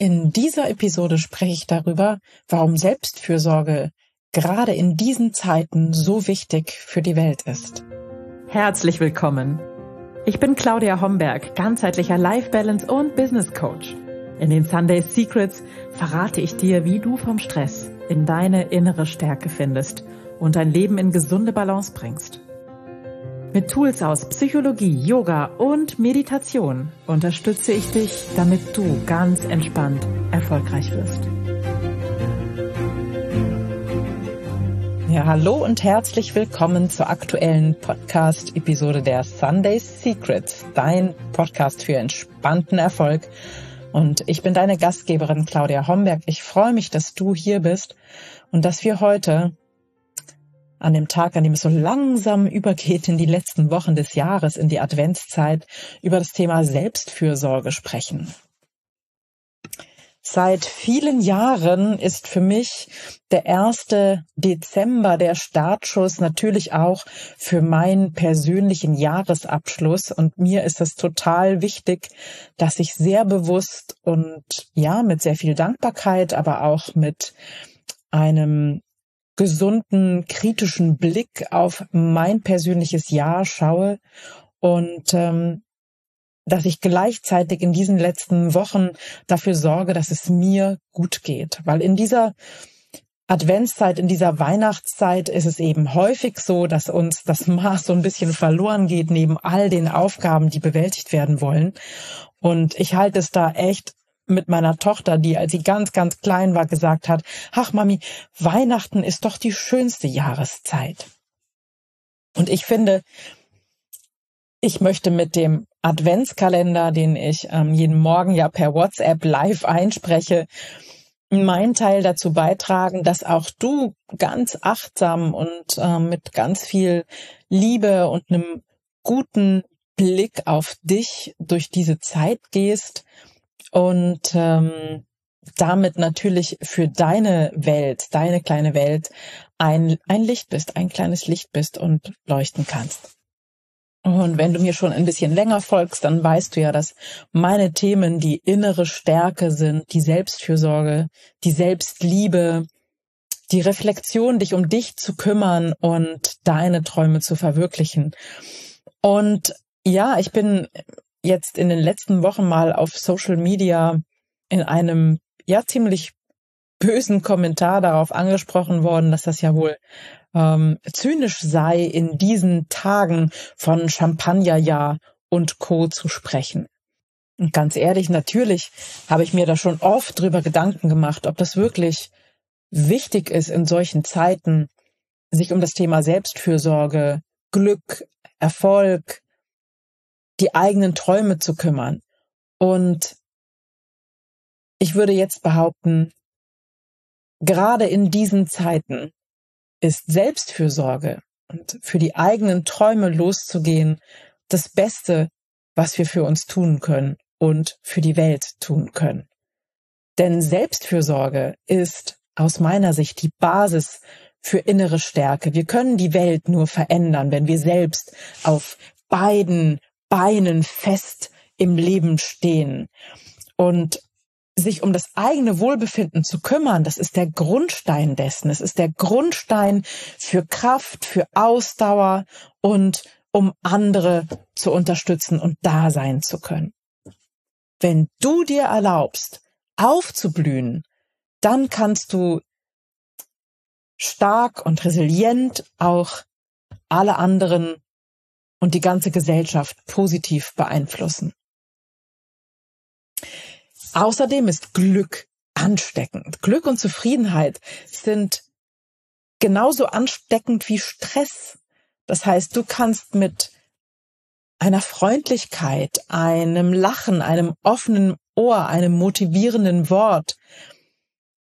In dieser Episode spreche ich darüber, warum Selbstfürsorge gerade in diesen Zeiten so wichtig für die Welt ist. Herzlich willkommen. Ich bin Claudia Homberg, ganzheitlicher Life Balance und Business Coach. In den Sunday Secrets verrate ich dir, wie du vom Stress in deine innere Stärke findest und dein Leben in gesunde Balance bringst. Mit Tools aus Psychologie, Yoga und Meditation unterstütze ich dich, damit du ganz entspannt erfolgreich wirst. Ja, hallo und herzlich willkommen zur aktuellen Podcast-Episode der Sunday Secrets, dein Podcast für entspannten Erfolg. Und ich bin deine Gastgeberin Claudia Homberg. Ich freue mich, dass du hier bist und dass wir heute an dem Tag, an dem es so langsam übergeht in die letzten Wochen des Jahres, in die Adventszeit, über das Thema Selbstfürsorge sprechen. Seit vielen Jahren ist für mich der erste Dezember der Startschuss natürlich auch für meinen persönlichen Jahresabschluss. Und mir ist es total wichtig, dass ich sehr bewusst und ja, mit sehr viel Dankbarkeit, aber auch mit einem gesunden, kritischen Blick auf mein persönliches Jahr schaue und ähm, dass ich gleichzeitig in diesen letzten Wochen dafür sorge, dass es mir gut geht. Weil in dieser Adventszeit, in dieser Weihnachtszeit ist es eben häufig so, dass uns das Maß so ein bisschen verloren geht neben all den Aufgaben, die bewältigt werden wollen. Und ich halte es da echt mit meiner Tochter, die als sie ganz, ganz klein war, gesagt hat, ach Mami, Weihnachten ist doch die schönste Jahreszeit. Und ich finde, ich möchte mit dem Adventskalender, den ich ähm, jeden Morgen ja per WhatsApp live einspreche, meinen Teil dazu beitragen, dass auch du ganz achtsam und äh, mit ganz viel Liebe und einem guten Blick auf dich durch diese Zeit gehst und ähm, damit natürlich für deine Welt, deine kleine Welt ein, ein Licht bist, ein kleines Licht bist und leuchten kannst. Und wenn du mir schon ein bisschen länger folgst, dann weißt du ja, dass meine Themen die innere Stärke sind, die Selbstfürsorge, die Selbstliebe, die Reflexion, dich um dich zu kümmern und deine Träume zu verwirklichen. Und ja, ich bin jetzt in den letzten Wochen mal auf Social Media in einem ja ziemlich bösen Kommentar darauf angesprochen worden, dass das ja wohl ähm, zynisch sei, in diesen Tagen von Champagnerjahr und Co. zu sprechen. Und ganz ehrlich, natürlich habe ich mir da schon oft drüber Gedanken gemacht, ob das wirklich wichtig ist in solchen Zeiten, sich um das Thema Selbstfürsorge, Glück, Erfolg, die eigenen Träume zu kümmern. Und ich würde jetzt behaupten, gerade in diesen Zeiten ist Selbstfürsorge und für die eigenen Träume loszugehen das Beste, was wir für uns tun können und für die Welt tun können. Denn Selbstfürsorge ist aus meiner Sicht die Basis für innere Stärke. Wir können die Welt nur verändern, wenn wir selbst auf beiden Beinen fest im Leben stehen. Und sich um das eigene Wohlbefinden zu kümmern, das ist der Grundstein dessen. Es ist der Grundstein für Kraft, für Ausdauer und um andere zu unterstützen und da sein zu können. Wenn du dir erlaubst, aufzublühen, dann kannst du stark und resilient auch alle anderen und die ganze Gesellschaft positiv beeinflussen. Außerdem ist Glück ansteckend. Glück und Zufriedenheit sind genauso ansteckend wie Stress. Das heißt, du kannst mit einer Freundlichkeit, einem Lachen, einem offenen Ohr, einem motivierenden Wort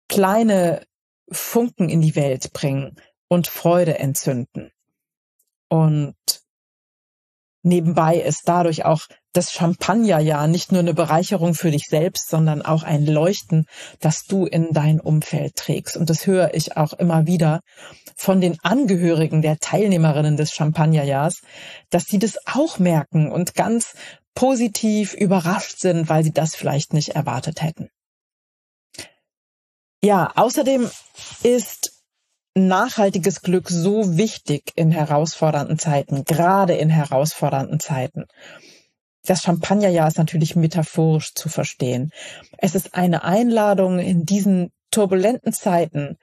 kleine Funken in die Welt bringen und Freude entzünden. Und Nebenbei ist dadurch auch das Champagnerjahr nicht nur eine Bereicherung für dich selbst, sondern auch ein Leuchten, das du in dein Umfeld trägst. Und das höre ich auch immer wieder von den Angehörigen der Teilnehmerinnen des Champagnerjahrs, dass sie das auch merken und ganz positiv überrascht sind, weil sie das vielleicht nicht erwartet hätten. Ja, außerdem ist nachhaltiges Glück so wichtig in herausfordernden Zeiten, gerade in herausfordernden Zeiten. Das Champagnerjahr ist natürlich metaphorisch zu verstehen. Es ist eine Einladung in diesen turbulenten Zeiten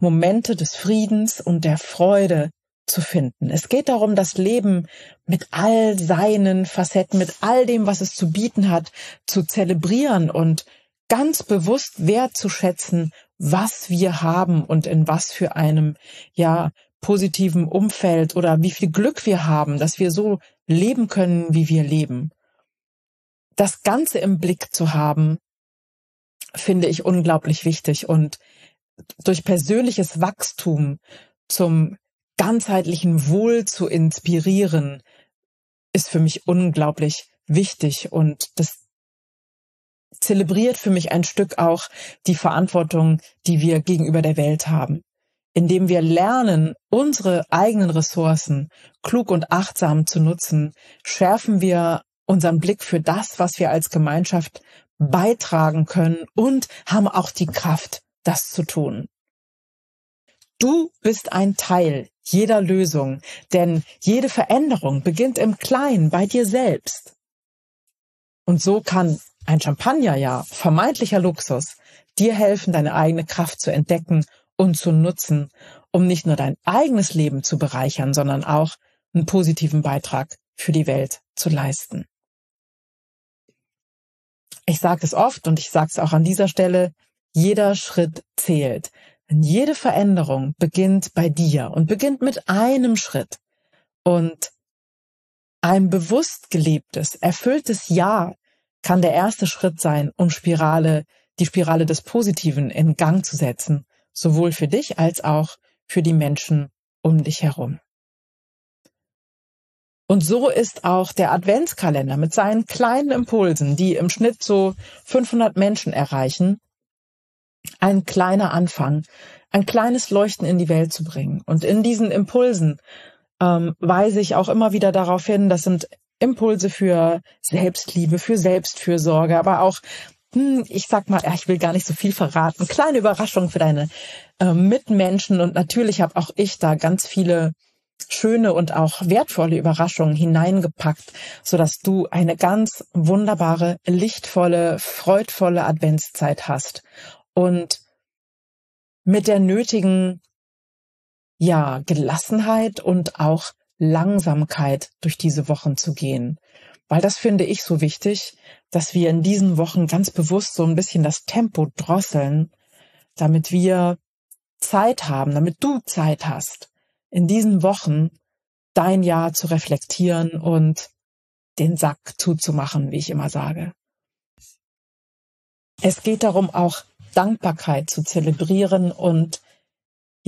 Momente des Friedens und der Freude zu finden. Es geht darum, das Leben mit all seinen Facetten, mit all dem, was es zu bieten hat, zu zelebrieren und ganz bewusst wertzuschätzen, was wir haben und in was für einem, ja, positiven Umfeld oder wie viel Glück wir haben, dass wir so leben können, wie wir leben. Das Ganze im Blick zu haben, finde ich unglaublich wichtig und durch persönliches Wachstum zum ganzheitlichen Wohl zu inspirieren, ist für mich unglaublich wichtig und das zelebriert für mich ein Stück auch die Verantwortung, die wir gegenüber der Welt haben. Indem wir lernen, unsere eigenen Ressourcen klug und achtsam zu nutzen, schärfen wir unseren Blick für das, was wir als Gemeinschaft beitragen können und haben auch die Kraft, das zu tun. Du bist ein Teil jeder Lösung, denn jede Veränderung beginnt im Kleinen bei dir selbst. Und so kann ein Champagnerjahr, vermeintlicher Luxus, dir helfen, deine eigene Kraft zu entdecken und zu nutzen, um nicht nur dein eigenes Leben zu bereichern, sondern auch einen positiven Beitrag für die Welt zu leisten. Ich sage es oft und ich sage es auch an dieser Stelle, jeder Schritt zählt. Denn jede Veränderung beginnt bei dir und beginnt mit einem Schritt. Und ein bewusst gelebtes, erfülltes Ja kann der erste Schritt sein, um Spirale, die Spirale des Positiven in Gang zu setzen, sowohl für dich als auch für die Menschen um dich herum. Und so ist auch der Adventskalender mit seinen kleinen Impulsen, die im Schnitt so 500 Menschen erreichen, ein kleiner Anfang, ein kleines Leuchten in die Welt zu bringen. Und in diesen Impulsen ähm, weise ich auch immer wieder darauf hin, das sind Impulse für Selbstliebe, für Selbstfürsorge, aber auch hm, ich sag mal, ich will gar nicht so viel verraten. Kleine Überraschung für deine äh, Mitmenschen und natürlich habe auch ich da ganz viele schöne und auch wertvolle Überraschungen hineingepackt, so dass du eine ganz wunderbare, lichtvolle, freudvolle Adventszeit hast und mit der nötigen ja, Gelassenheit und auch Langsamkeit durch diese Wochen zu gehen. Weil das finde ich so wichtig, dass wir in diesen Wochen ganz bewusst so ein bisschen das Tempo drosseln, damit wir Zeit haben, damit du Zeit hast, in diesen Wochen dein Jahr zu reflektieren und den Sack zuzumachen, wie ich immer sage. Es geht darum, auch Dankbarkeit zu zelebrieren und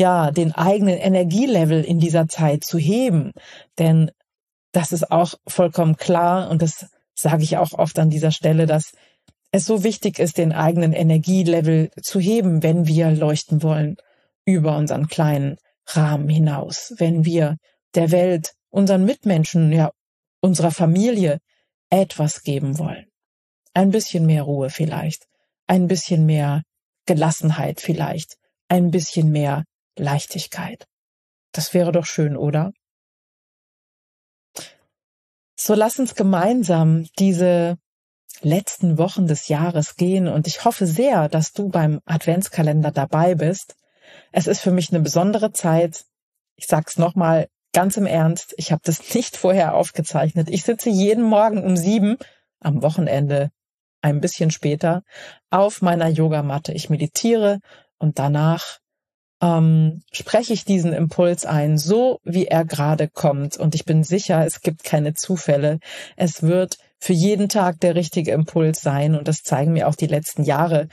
ja, den eigenen Energielevel in dieser Zeit zu heben. Denn das ist auch vollkommen klar und das sage ich auch oft an dieser Stelle, dass es so wichtig ist, den eigenen Energielevel zu heben, wenn wir leuchten wollen über unseren kleinen Rahmen hinaus, wenn wir der Welt, unseren Mitmenschen, ja, unserer Familie etwas geben wollen. Ein bisschen mehr Ruhe vielleicht, ein bisschen mehr Gelassenheit vielleicht, ein bisschen mehr Leichtigkeit. Das wäre doch schön, oder? So lass uns gemeinsam diese letzten Wochen des Jahres gehen und ich hoffe sehr, dass du beim Adventskalender dabei bist. Es ist für mich eine besondere Zeit. Ich sag's nochmal ganz im Ernst, ich habe das nicht vorher aufgezeichnet. Ich sitze jeden Morgen um sieben, am Wochenende ein bisschen später, auf meiner Yogamatte. Ich meditiere und danach ähm, spreche ich diesen Impuls ein, so wie er gerade kommt. Und ich bin sicher, es gibt keine Zufälle. Es wird für jeden Tag der richtige Impuls sein. Und das zeigen mir auch die letzten Jahre,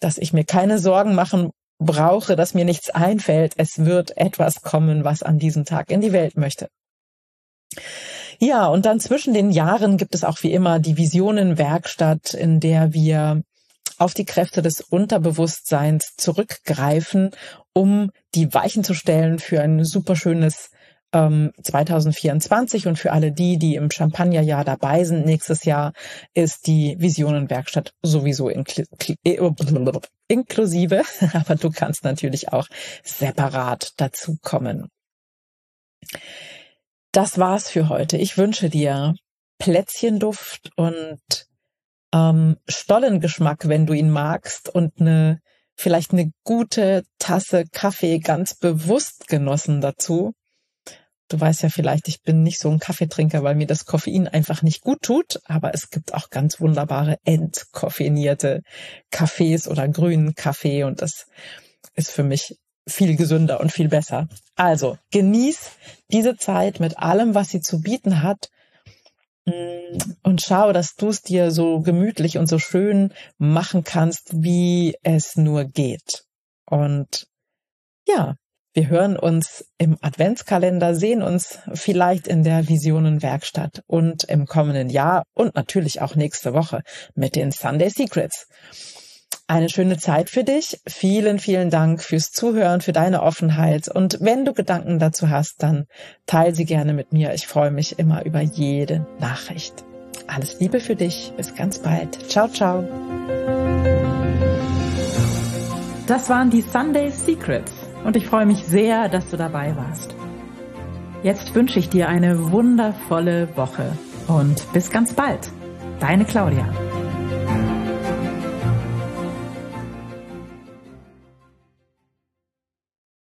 dass ich mir keine Sorgen machen brauche, dass mir nichts einfällt. Es wird etwas kommen, was an diesem Tag in die Welt möchte. Ja, und dann zwischen den Jahren gibt es auch wie immer die Visionenwerkstatt, in der wir auf die Kräfte des Unterbewusstseins zurückgreifen, um die Weichen zu stellen für ein superschönes ähm, 2024 und für alle die, die im Champagnerjahr dabei sind, nächstes Jahr ist die Visionenwerkstatt sowieso inkl äh, inklusive, aber du kannst natürlich auch separat dazukommen. Das war's für heute. Ich wünsche dir Plätzchenduft und ähm, Stollengeschmack, wenn du ihn magst, und eine vielleicht eine gute Tasse Kaffee ganz bewusst genossen dazu. Du weißt ja vielleicht, ich bin nicht so ein Kaffeetrinker, weil mir das Koffein einfach nicht gut tut, aber es gibt auch ganz wunderbare entkoffeinierte Kaffees oder grünen Kaffee und das ist für mich viel gesünder und viel besser. Also genieß diese Zeit mit allem, was sie zu bieten hat und schau, dass du es dir so gemütlich und so schön machen kannst, wie es nur geht. Und ja, wir hören uns im Adventskalender, sehen uns vielleicht in der Visionenwerkstatt und im kommenden Jahr und natürlich auch nächste Woche mit den Sunday Secrets. Eine schöne Zeit für dich. Vielen, vielen Dank fürs Zuhören, für deine Offenheit. Und wenn du Gedanken dazu hast, dann teile sie gerne mit mir. Ich freue mich immer über jede Nachricht. Alles Liebe für dich. Bis ganz bald. Ciao, ciao. Das waren die Sunday Secrets und ich freue mich sehr, dass du dabei warst. Jetzt wünsche ich dir eine wundervolle Woche und bis ganz bald. Deine Claudia.